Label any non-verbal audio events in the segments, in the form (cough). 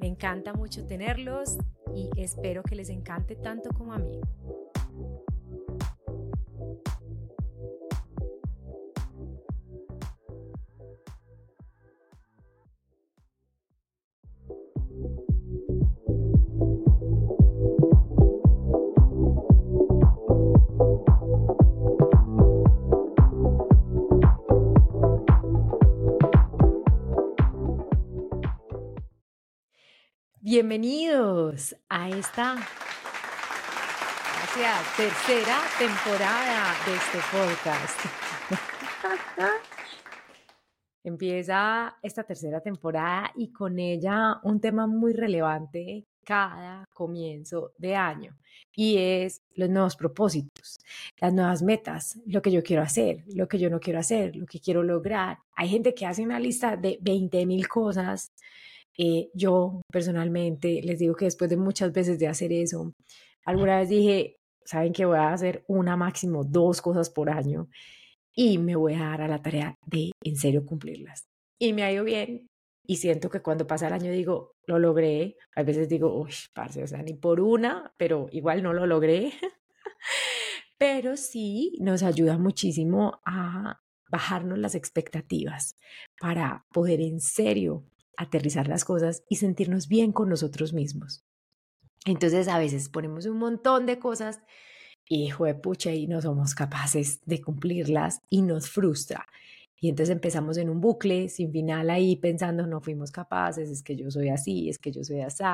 Me encanta mucho tenerlos y espero que les encante tanto como a mí. Bienvenidos a esta tercera temporada de este podcast. (laughs) Empieza esta tercera temporada y con ella un tema muy relevante cada comienzo de año y es los nuevos propósitos, las nuevas metas, lo que yo quiero hacer, lo que yo no quiero hacer, lo que quiero lograr. Hay gente que hace una lista de 20 mil cosas eh, yo personalmente les digo que después de muchas veces de hacer eso, alguna vez dije, saben que voy a hacer una máximo dos cosas por año y me voy a dar a la tarea de en serio cumplirlas. Y me ha ido bien y siento que cuando pasa el año digo, lo logré. A veces digo, uy, parce, o sea, ni por una, pero igual no lo logré. (laughs) pero sí nos ayuda muchísimo a bajarnos las expectativas para poder en serio aterrizar las cosas y sentirnos bien con nosotros mismos. Entonces a veces ponemos un montón de cosas y pucha y no somos capaces de cumplirlas y nos frustra. Y entonces empezamos en un bucle sin final ahí pensando no fuimos capaces, es que yo soy así, es que yo soy así.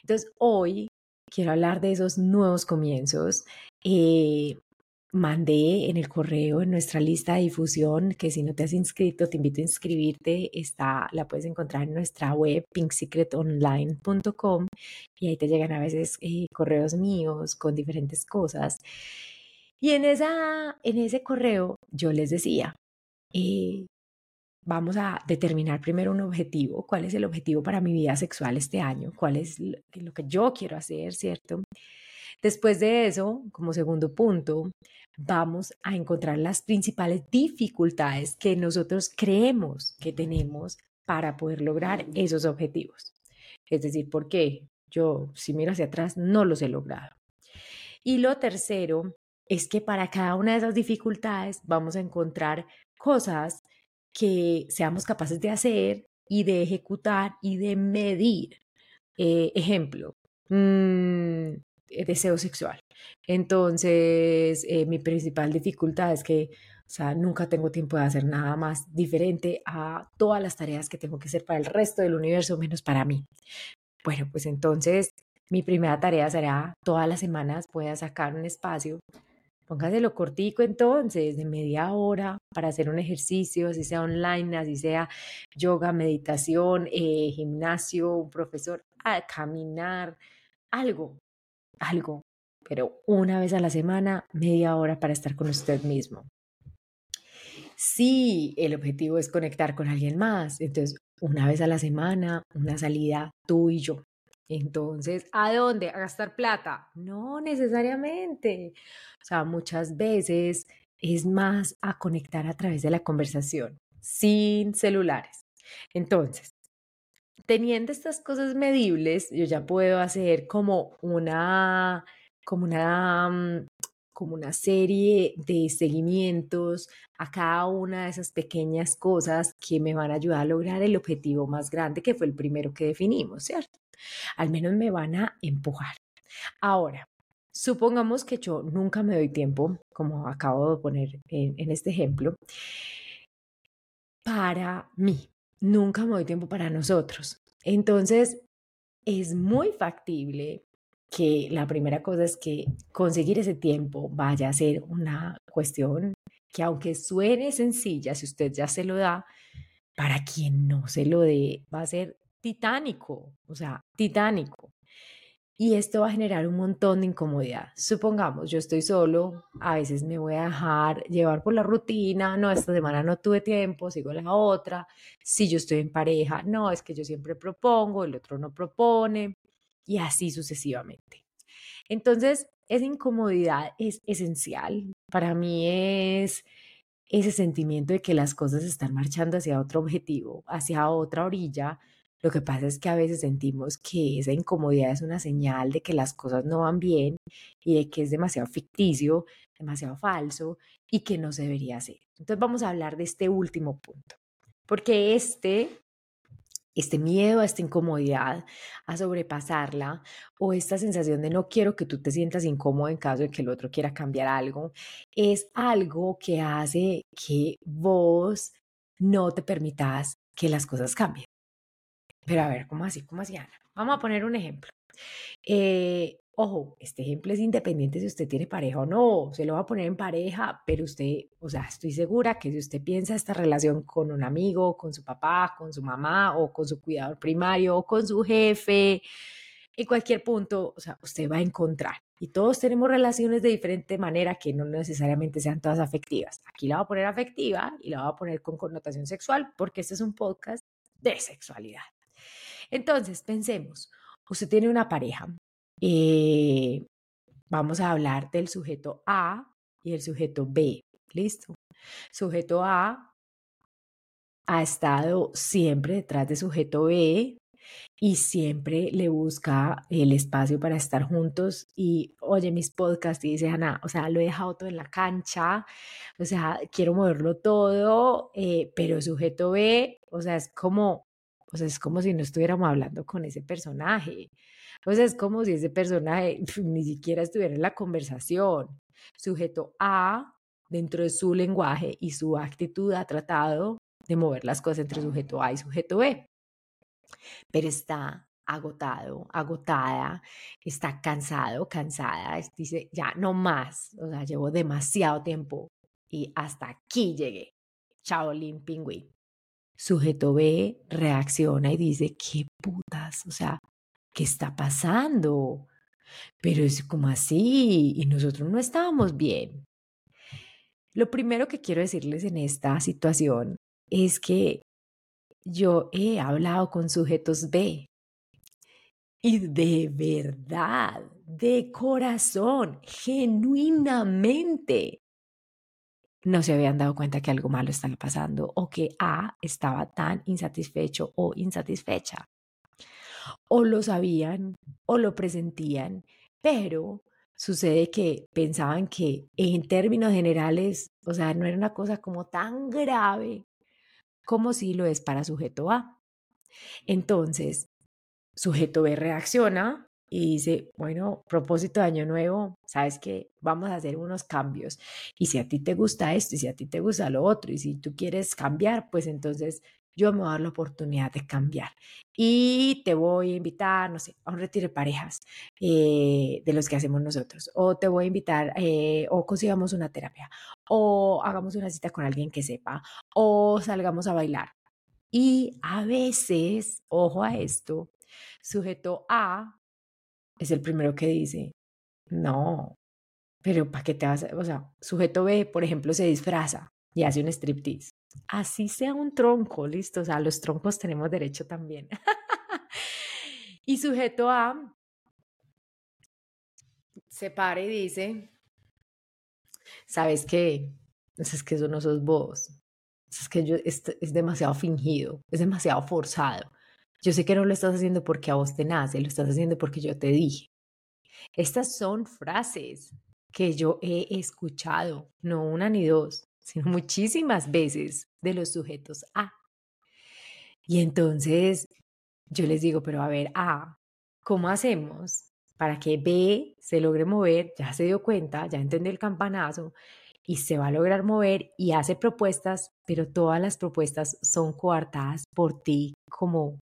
Entonces hoy quiero hablar de esos nuevos comienzos, eh, mandé en el correo, en nuestra lista de difusión, que si no te has inscrito, te invito a inscribirte. Está, la puedes encontrar en nuestra web, pinksecretonline.com, y ahí te llegan a veces eh, correos míos con diferentes cosas. Y en, esa, en ese correo yo les decía, eh, vamos a determinar primero un objetivo, cuál es el objetivo para mi vida sexual este año, cuál es lo que yo quiero hacer, ¿cierto? Después de eso, como segundo punto, vamos a encontrar las principales dificultades que nosotros creemos que tenemos para poder lograr esos objetivos. Es decir, ¿por qué? Yo, si miro hacia atrás, no los he logrado. Y lo tercero es que para cada una de esas dificultades vamos a encontrar cosas que seamos capaces de hacer y de ejecutar y de medir. Eh, ejemplo, eh, deseo sexual. Entonces, eh, mi principal dificultad es que, o sea, nunca tengo tiempo de hacer nada más diferente a todas las tareas que tengo que hacer para el resto del universo, menos para mí. Bueno, pues entonces, mi primera tarea será todas las semanas voy sacar un espacio Póngaselo cortico entonces, de media hora, para hacer un ejercicio, así sea online, así sea yoga, meditación, eh, gimnasio, un profesor, a caminar, algo, algo, pero una vez a la semana, media hora para estar con usted mismo. Si el objetivo es conectar con alguien más, entonces una vez a la semana, una salida tú y yo. Entonces, ¿a dónde? ¿A gastar plata? No necesariamente. O sea, muchas veces es más a conectar a través de la conversación, sin celulares. Entonces, teniendo estas cosas medibles, yo ya puedo hacer como una, como una, mm, como una serie de seguimientos a cada una de esas pequeñas cosas que me van a ayudar a lograr el objetivo más grande, que fue el primero que definimos, ¿cierto? Al menos me van a empujar. Ahora, supongamos que yo nunca me doy tiempo, como acabo de poner en este ejemplo, para mí, nunca me tiempo para nosotros. Entonces, es muy factible que la primera cosa es que conseguir ese tiempo vaya a ser una cuestión que aunque suene sencilla, si usted ya se lo da, para quien no se lo dé, va a ser titánico, o sea, titánico. Y esto va a generar un montón de incomodidad. Supongamos, yo estoy solo, a veces me voy a dejar llevar por la rutina, no, esta semana no tuve tiempo, sigo la otra. Si yo estoy en pareja, no, es que yo siempre propongo, el otro no propone, y así sucesivamente. Entonces, esa incomodidad es esencial. Para mí es ese sentimiento de que las cosas están marchando hacia otro objetivo, hacia otra orilla. Lo que pasa es que a veces sentimos que esa incomodidad es una señal de que las cosas no van bien y de que es demasiado ficticio, demasiado falso y que no se debería hacer. Entonces vamos a hablar de este último punto, porque este este miedo a esta incomodidad, a sobrepasarla, o esta sensación de no quiero que tú te sientas incómodo en caso de que el otro quiera cambiar algo, es algo que hace que vos no te permitas que las cosas cambien. Pero a ver, ¿cómo así? ¿Cómo así, Ana? Vamos a poner un ejemplo. Eh, Ojo, este ejemplo es independiente si usted tiene pareja o no, se lo va a poner en pareja, pero usted, o sea, estoy segura que si usted piensa esta relación con un amigo, con su papá, con su mamá o con su cuidador primario o con su jefe, en cualquier punto, o sea, usted va a encontrar. Y todos tenemos relaciones de diferente manera que no necesariamente sean todas afectivas. Aquí la va a poner afectiva y la va a poner con connotación sexual porque este es un podcast de sexualidad. Entonces, pensemos, usted tiene una pareja eh, vamos a hablar del sujeto A y el sujeto B. ¿Listo? Sujeto A ha estado siempre detrás de sujeto B y siempre le busca el espacio para estar juntos y oye mis podcasts y dice Ana, o sea, lo he dejado todo en la cancha, o sea, quiero moverlo todo, eh, pero sujeto B, o sea, es como, sea, es como si no estuviéramos hablando con ese personaje. Sea, es como si ese personaje (laughs) ni siquiera estuviera en la conversación. Sujeto A, dentro de su lenguaje y su actitud, ha tratado de mover las cosas entre sujeto A y sujeto B. Pero está agotado, agotada, está cansado, cansada, dice, ya no más, o sea, llevo demasiado tiempo y hasta aquí llegué. Lin Pingüín. Sujeto B reacciona y dice, qué putas, o sea, ¿qué está pasando? Pero es como así, y nosotros no estábamos bien. Lo primero que quiero decirles en esta situación es que yo he hablado con sujetos B y de verdad, de corazón, genuinamente, no se habían dado cuenta que algo malo estaba pasando o que A estaba tan insatisfecho o insatisfecha o lo sabían o lo presentían, pero sucede que pensaban que en términos generales, o sea, no era una cosa como tan grave como si lo es para sujeto A. Entonces, sujeto B reacciona y dice, bueno, propósito de año nuevo, sabes que vamos a hacer unos cambios. Y si a ti te gusta esto y si a ti te gusta lo otro y si tú quieres cambiar, pues entonces yo me voy a dar la oportunidad de cambiar. Y te voy a invitar, no sé, a un retiro de parejas eh, de los que hacemos nosotros. O te voy a invitar, eh, o consigamos una terapia, o hagamos una cita con alguien que sepa, o salgamos a bailar. Y a veces, ojo a esto, sujeto A es el primero que dice, no, pero ¿para qué te vas a...? O sea, sujeto B, por ejemplo, se disfraza y hace un striptease. Así sea un tronco, listo. O sea, los troncos tenemos derecho también. (laughs) y sujeto A se para y dice, ¿sabes qué? Es que eso no sos vos. Es que yo, es, es demasiado fingido, es demasiado forzado. Yo sé que no lo estás haciendo porque a vos te nace, lo estás haciendo porque yo te dije. Estas son frases que yo he escuchado, no una ni dos, (laughs) sino muchísimas veces de los sujetos A. Y entonces yo les digo, pero a ver, A, ¿cómo hacemos para que B se logre mover? Ya se dio cuenta, ya entendió el campanazo y se va a lograr mover y hace propuestas, pero todas las propuestas son coartadas por ti como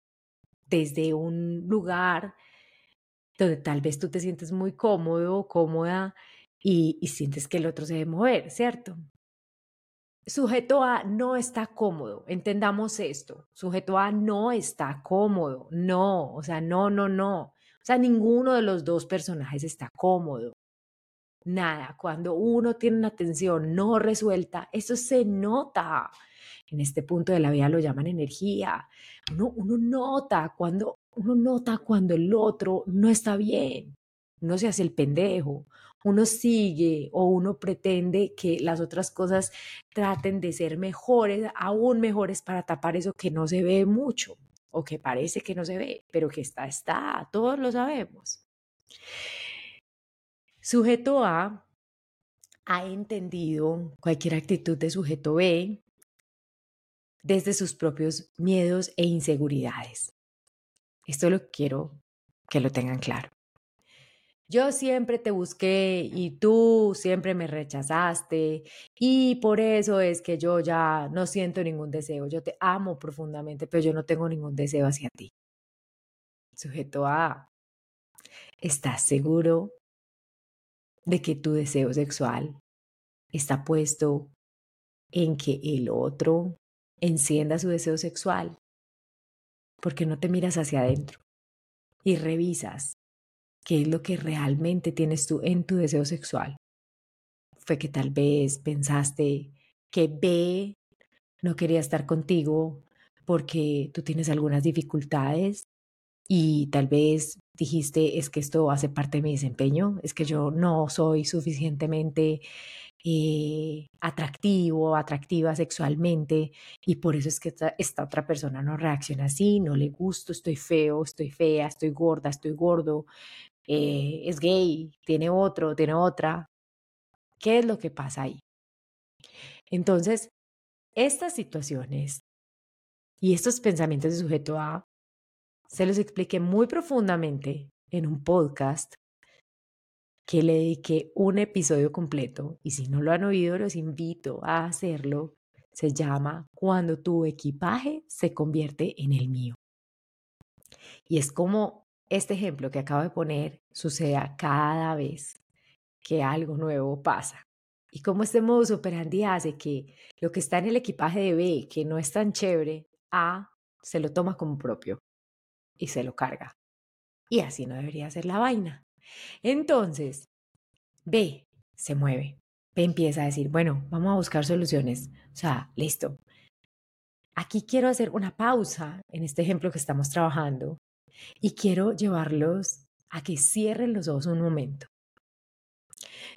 desde un lugar donde tal vez tú te sientes muy cómodo o cómoda y, y sientes que el otro se debe mover, ¿cierto? sujeto A no está cómodo, entendamos esto, sujeto A no está cómodo, no, o sea, no, no, no, o sea, ninguno de los dos personajes está cómodo. Nada, cuando uno tiene una tensión no resuelta, eso se nota. En este punto de la vida lo llaman energía. Uno, uno nota cuando uno nota cuando el otro no está bien. Uno se hace el pendejo, uno sigue o uno pretende que las otras cosas traten de ser mejores, aún mejores para tapar eso que no se ve mucho o que parece que no se ve, pero que está, está, todos lo sabemos. Sujeto A ha entendido cualquier actitud de sujeto B desde sus propios miedos e inseguridades. Esto lo quiero que lo tengan claro. Yo siempre te busqué y tú siempre me rechazaste y por eso es que yo ya no siento ningún deseo. Yo te amo profundamente, pero yo no tengo ningún deseo hacia ti. Sujeto A, ¿estás seguro de que tu deseo sexual está puesto en que el otro encienda su deseo sexual? Porque no te miras hacia adentro y revisas qué es lo que realmente tienes tú en tu deseo sexual. Fue que tal vez pensaste que B no quería estar contigo porque tú tienes algunas dificultades y tal vez dijiste es que esto hace parte de mi desempeño, es que yo no soy suficientemente eh, atractivo, atractiva sexualmente y por eso es que esta, otra persona no reacciona así, no le gusto, estoy feo, estoy fea, estoy gorda, estoy gordo, eh, es gay, tiene otro, tiene otra. ¿Qué es lo que pasa ahí? Entonces, estas situaciones y estos pensamientos de sujeto A se los expliqué muy profundamente en un podcast que le dediqué un episodio completo y si no lo han oído los invito a hacerlo. Se llama Cuando tu equipaje se convierte en el mío. Y es como este ejemplo que acabo de poner suceda cada vez que algo nuevo pasa. Y como este modo operandi hace que lo que está en el equipaje de B, que no es tan chévere, A se lo toma como propio y se lo carga. Y así no debería ser la vaina. Entonces, B se mueve. B empieza a decir, bueno, vamos a buscar soluciones. O sea, listo. Aquí quiero hacer una pausa en este ejemplo que estamos trabajando y quiero llevarlos a que cierren los ojos un momento.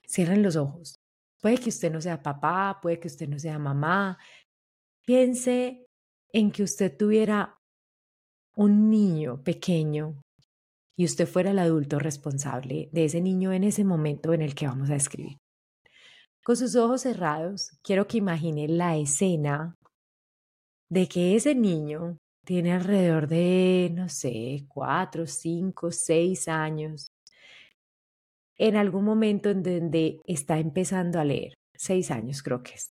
Cierren los ojos. Puede que usted no sea papá, puede que usted no sea mamá. Piense en que usted tuviera un niño pequeño y usted fuera el adulto responsable de ese niño en ese momento en el que vamos a escribir. Con sus ojos cerrados, quiero que imagine la escena de que ese niño tiene alrededor de, no sé, cuatro, cinco, seis años. En algún momento en donde está empezando a leer, seis años creo que es.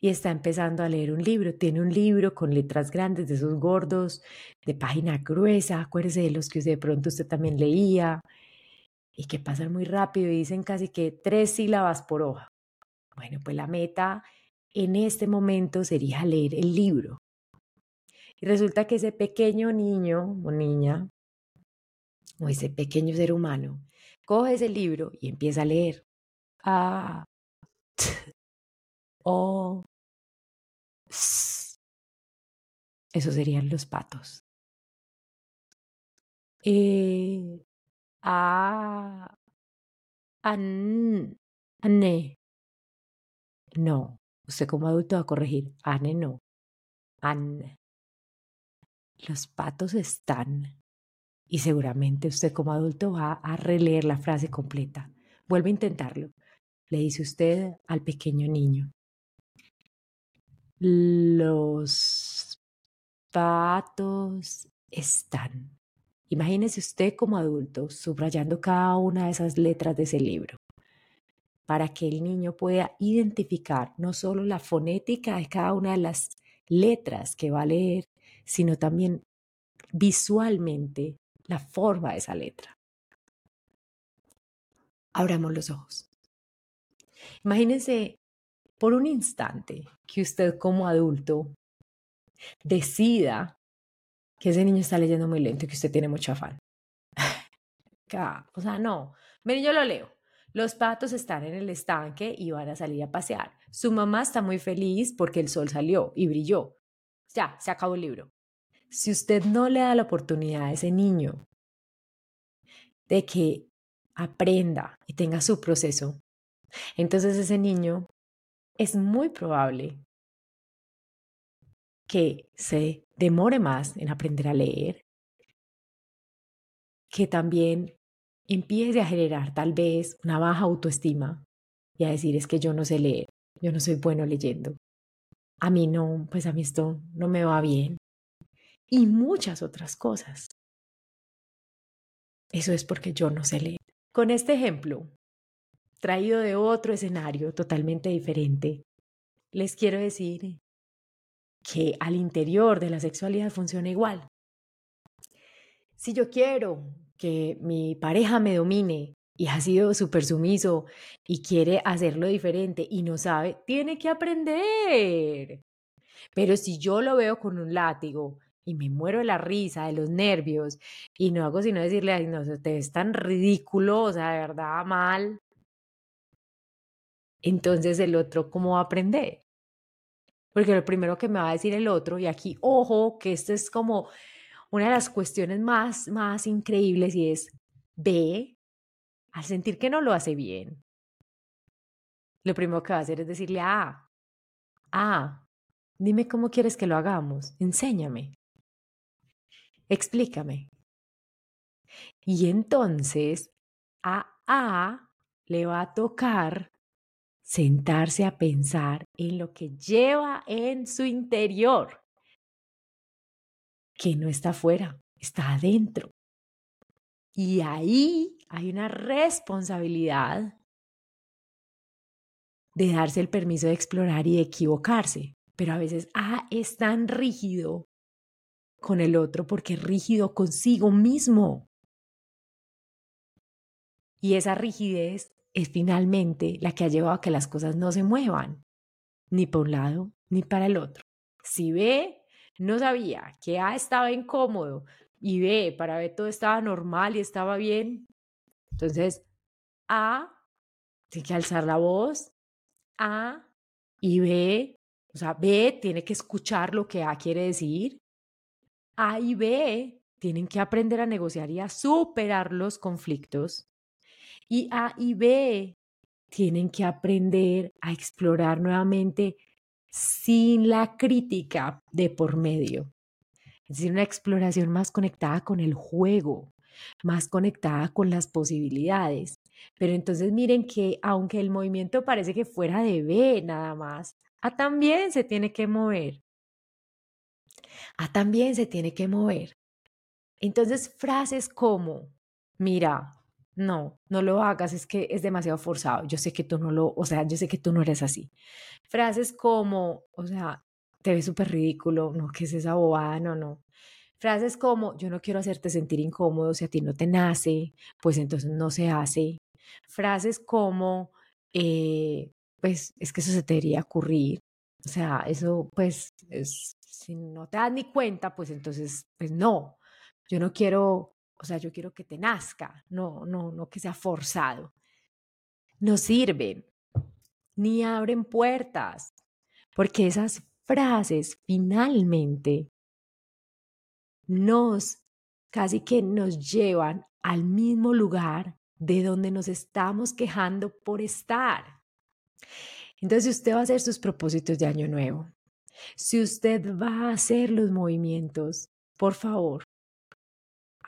Y está empezando a leer un libro. Tiene un libro con letras grandes, de esos gordos, de página gruesa. Acuérdese de los que de pronto usted también leía y que pasan muy rápido y dicen casi que tres sílabas por hoja. Bueno, pues la meta en este momento sería leer el libro. Y resulta que ese pequeño niño o niña, o ese pequeño ser humano, coge ese libro y empieza a leer. Ah, (laughs) o, Esos serían los patos. Eh, a, an, ane. No, usted como adulto va a corregir. Ane no. An. Los patos están. Y seguramente usted como adulto va a releer la frase completa. Vuelve a intentarlo. Le dice usted al pequeño niño. Los patos están. Imagínese usted como adulto subrayando cada una de esas letras de ese libro para que el niño pueda identificar no solo la fonética de cada una de las letras que va a leer, sino también visualmente la forma de esa letra. Abramos los ojos. Imagínense por un instante que usted como adulto decida que ese niño está leyendo muy lento y que usted tiene mucho afán. (laughs) o sea, no. Miren, yo lo leo. Los patos están en el estanque y van a salir a pasear. Su mamá está muy feliz porque el sol salió y brilló. Ya, se acabó el libro. Si usted no le da la oportunidad a ese niño de que aprenda y tenga su proceso, entonces ese niño es muy probable que se demore más en aprender a leer, que también empiece a generar tal vez una baja autoestima y a decir es que yo no sé leer, yo no soy bueno leyendo. A mí no, pues a mí esto no me va bien. Y muchas otras cosas. Eso es porque yo no sé leer. Con este ejemplo, traído de otro escenario totalmente diferente, les quiero decir que al interior de la sexualidad funciona igual. Si yo quiero que mi pareja me domine y ha sido súper sumiso y quiere hacerlo diferente y no sabe, tiene que aprender. Pero si yo lo veo con un látigo y me muero de la risa, de los nervios, y no hago sino decirle, ay, no, te ves tan ridículo, o sea, de verdad mal, entonces el otro, ¿cómo va a aprender? Porque lo primero que me va a decir el otro, y aquí, ojo, que esto es como una de las cuestiones más, más increíbles y es, ve, al sentir que no lo hace bien, lo primero que va a hacer es decirle, ah, ah, dime cómo quieres que lo hagamos, enséñame, explícame. Y entonces a A le va a tocar sentarse a pensar en lo que lleva en su interior, que no está afuera, está adentro. Y ahí hay una responsabilidad de darse el permiso de explorar y de equivocarse. Pero a veces ah, es tan rígido con el otro porque es rígido consigo mismo. Y esa rigidez es finalmente la que ha llevado a que las cosas no se muevan, ni por un lado ni para el otro. Si B no sabía que A estaba incómodo y B para B todo estaba normal y estaba bien, entonces A tiene que alzar la voz, A y B, o sea, B tiene que escuchar lo que A quiere decir, A y B tienen que aprender a negociar y a superar los conflictos y A y B tienen que aprender a explorar nuevamente sin la crítica de por medio. Es decir, una exploración más conectada con el juego, más conectada con las posibilidades. Pero entonces miren que aunque el movimiento parece que fuera de B nada más, A también se tiene que mover. A también se tiene que mover. Entonces frases como, mira, no, no lo hagas, es que es demasiado forzado. Yo sé que tú no lo, o sea, yo sé que tú no eres así. Frases como, o sea, te ves súper ridículo, no, ¿qué es esa bobada? No, no. Frases como, yo no quiero hacerte sentir incómodo, si a ti no te nace, pues entonces no se hace. Frases como, eh, pues es que eso se te debería ocurrir. O sea, eso, pues, es, si no te das ni cuenta, pues entonces, pues no. Yo no quiero o sea, yo quiero que te nazca, no, no, no que sea forzado. No sirven, ni abren puertas, porque esas frases finalmente nos, casi que nos llevan al mismo lugar de donde nos estamos quejando por estar. Entonces, si usted va a hacer sus propósitos de año nuevo, si usted va a hacer los movimientos, por favor,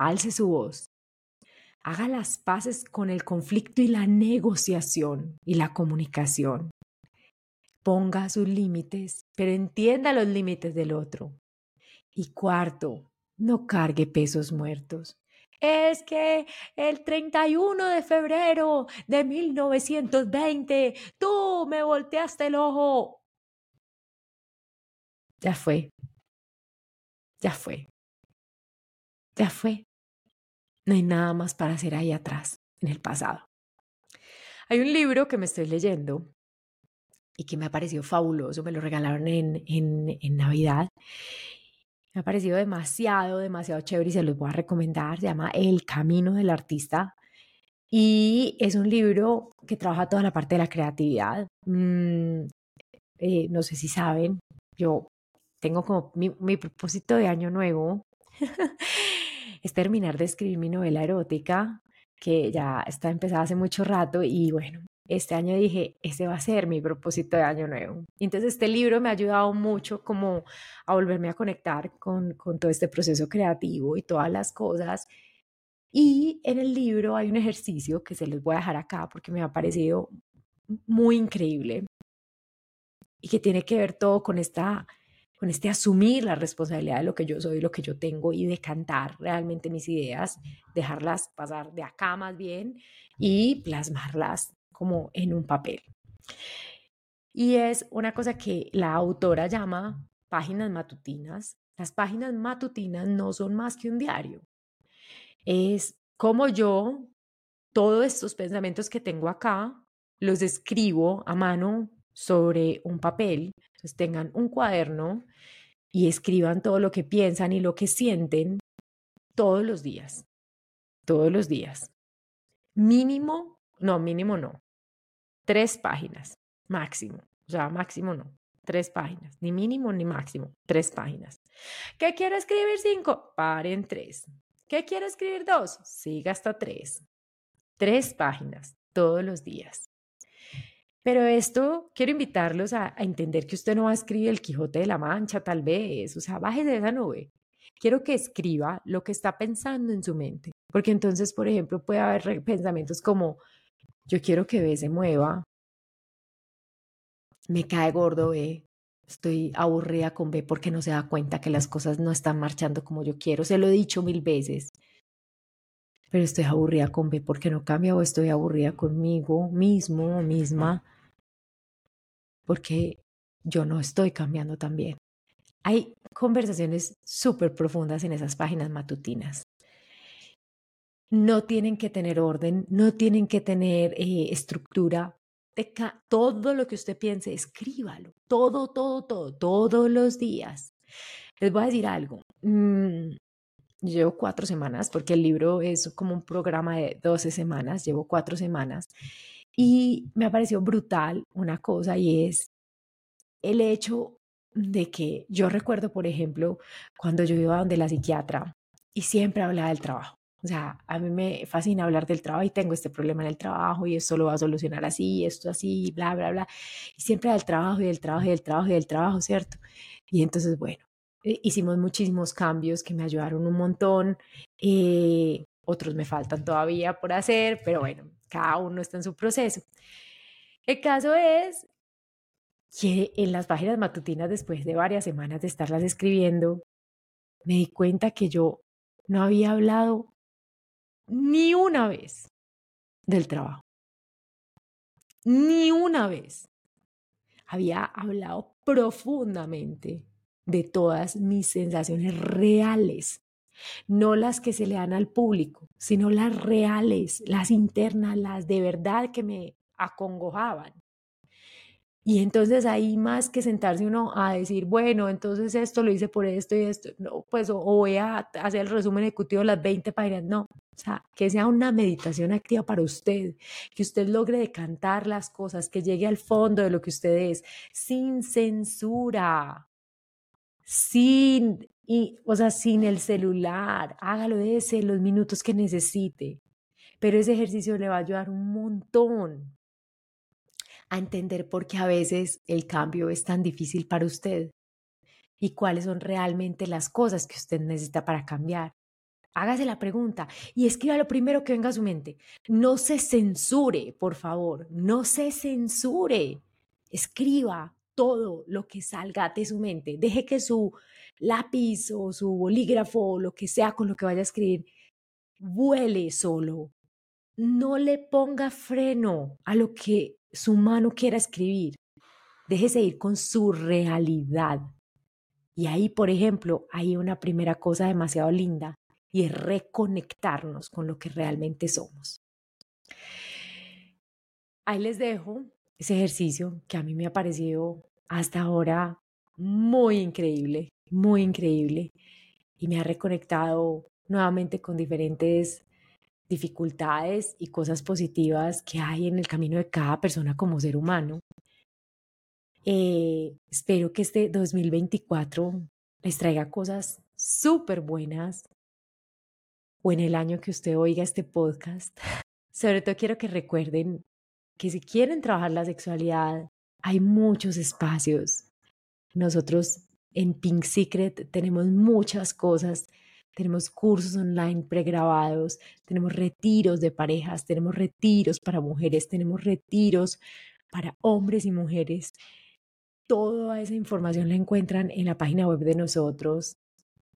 alce su voz, haga las paces con el conflicto y la negociación y la comunicación. Ponga sus límites, pero entienda los límites del otro. Y cuarto, no cargue pesos muertos. Es que el 31 de febrero de 1920 tú me volteaste el ojo. Ya fue. Ya fue. Ya fue. No hay nada más para hacer ahí atrás, en el pasado. Hay un libro que me estoy leyendo y que me ha parecido fabuloso, me lo regalaron en, en, Navidad. Me ha parecido demasiado, demasiado chévere y se los voy a recomendar. Se llama El Camino del Artista y es un libro que trabaja toda la parte de la creatividad. Mm, eh, no sé si saben, yo tengo como mi propósito de año nuevo (laughs) es terminar de escribir mi novela erótica, que ya está empezada hace mucho rato y bueno, este año dije, ese va a ser mi propósito de año nuevo. Entonces este libro me ha ayudado mucho como a volverme a conectar con, con todo este proceso creativo y todas las cosas. Y en el libro hay un ejercicio que se los voy a dejar acá porque me ha parecido muy increíble y que tiene que ver todo con esta con este asumir la responsabilidad de lo que yo soy, lo que yo tengo y decantar realmente mis ideas, dejarlas pasar de acá más bien y plasmarlas como en un papel. Y es una cosa que la autora llama páginas matutinas. Las páginas matutinas no son más que un diario. Es como yo, todos estos pensamientos que tengo acá, los escribo a mano sobre un papel entonces tengan un cuaderno y escriban todo lo que piensan y lo que sienten todos los días. Todos los días. Mínimo, no, mínimo no. Tres páginas, máximo. O sea, máximo no. Tres páginas. Ni mínimo ni máximo. Tres páginas. ¿Qué quiero escribir? Cinco. Paren tres. ¿Qué quiero escribir? Dos. Siga hasta tres. Tres páginas todos los días. Pero esto quiero invitarlos a, entender que usted no va a escribir el Quijote de la Mancha, tal vez, o sea, bájese de esa nube. Quiero que escriba lo que está pensando en su mente, porque entonces, por ejemplo, puede haber pensamientos como, yo quiero que B se mueva, me cae gordo B, estoy aburrida con B porque no se da cuenta que las cosas no están marchando como yo quiero, se lo he dicho mil veces, pero estoy aburrida con B porque no cambia o estoy aburrida conmigo mismo o misma porque yo no estoy cambiando también. Hay conversaciones súper profundas en esas páginas matutinas. No tienen que tener orden, no tienen que tener eh, estructura. Todo lo que usted piense, escríbalo. Todo, todo, todo, todos los días. Les voy a decir algo. Mm, llevo cuatro semanas, porque el libro es como un programa de 12 semanas, llevo cuatro semanas, y me ha parecido brutal una cosa y es el hecho de que yo recuerdo, por ejemplo, cuando yo iba donde la psiquiatra y siempre hablaba del trabajo. O sea, a mí me fascina hablar del trabajo y tengo este problema en el trabajo y esto lo va a solucionar así, esto así, bla, bla, bla. Y siempre del trabajo y del trabajo y del trabajo y del trabajo, ¿cierto? Y entonces, bueno, hicimos muchísimos cambios que me ayudaron un montón. Eh, otros me faltan todavía por hacer, pero bueno, cada uno está en su proceso. El caso es que en las páginas matutinas, después de varias semanas de estarlas escribiendo, me di cuenta que yo no había hablado ni una vez del trabajo. Ni una vez. Había hablado profundamente de todas mis sensaciones reales, no las que se le dan al público, sino las reales, las internas, las de verdad que me acongojaban. Y entonces ahí más que sentarse uno a decir, bueno, entonces esto lo hice por esto y esto, no, pues o, voy a hacer el resumen ejecutivo de las 20 páginas, no, o sea, que sea una meditación activa para usted, que usted logre decantar las cosas, que llegue al fondo de lo que usted es, sin censura, sin, y, o sea, sin el celular, hágalo ese los minutos que necesite. Pero ese ejercicio le va a ayudar un montón a entender por qué a veces el cambio es tan difícil para usted y cuáles son realmente las cosas que usted necesita para cambiar. Hágase la pregunta y escriba lo primero que venga a su mente. No se censure, por favor, no se censure. Escriba, todo lo que salga de su mente. Deje que su lápiz o su bolígrafo o lo que sea con lo que vaya a escribir vuele solo. No le ponga freno a lo que su mano quiera escribir. Déjese ir con su realidad. Y ahí, por ejemplo, hay una primera cosa demasiado linda y es reconectarnos con lo que realmente somos. Ahí les dejo ese ejercicio que a mí me ha parecido hasta ahora muy increíble, muy increíble y me ha reconectado nuevamente con diferentes dificultades y cosas positivas que hay en el camino de cada persona como ser humano. Eh, espero que este 2024 les traiga cosas súper buenas o en el año que usted oiga este podcast. (laughs) Sobre todo quiero que recuerden que si quieren trabajar la sexualidad, hay muchos espacios. Nosotros en Pink Secret tenemos muchas cosas. Tenemos cursos online pregrabados, tenemos retiros de parejas, tenemos retiros para mujeres, tenemos retiros para hombres y mujeres. Toda esa información la encuentran en la página web de nosotros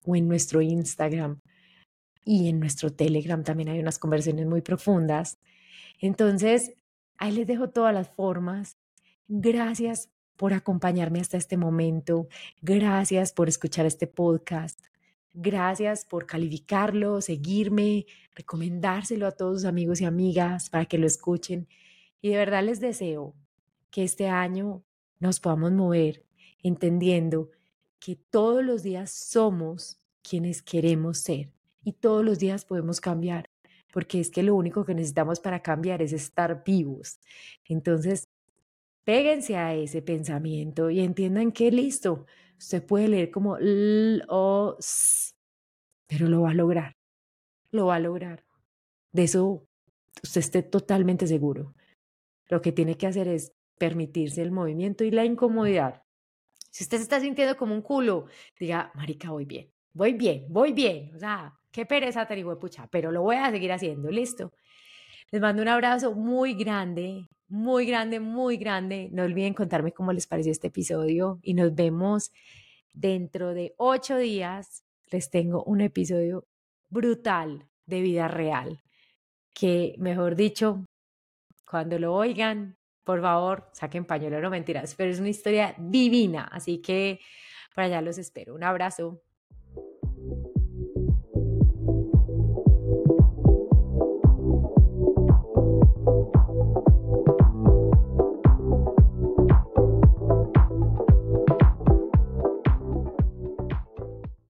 o en nuestro Instagram y en nuestro Telegram también hay unas conversaciones muy profundas. Entonces, ahí les dejo todas las formas. Gracias por acompañarme hasta este momento. Gracias por escuchar este podcast. Gracias por calificarlo, seguirme, recomendárselo a todos sus amigos y amigas para que lo escuchen. Y de verdad les deseo que este año nos podamos mover entendiendo que todos los días somos quienes queremos ser y todos los días podemos cambiar, porque es que lo único que necesitamos para cambiar es estar vivos. Entonces, péguense a ese pensamiento y entiendan que listo, Usted puede leer como L pero lo va a lograr. Lo va a lograr. De eso usted esté totalmente seguro. Lo que tiene que hacer es permitirse el movimiento y la incomodidad. Si usted se está sintiendo como un culo, diga, marica, voy bien, voy bien, voy bien. O sea, qué pereza pucha, pero lo voy a seguir haciendo, listo. Les mando un abrazo muy grande, muy grande, muy grande. No olviden contarme cómo les pareció este episodio y nos vemos dentro de ocho días. Les tengo un episodio brutal de vida real que, mejor dicho, cuando lo oigan, por favor, saquen pañuelo, no mentiras, pero es una historia divina, así que para allá los espero. Un abrazo.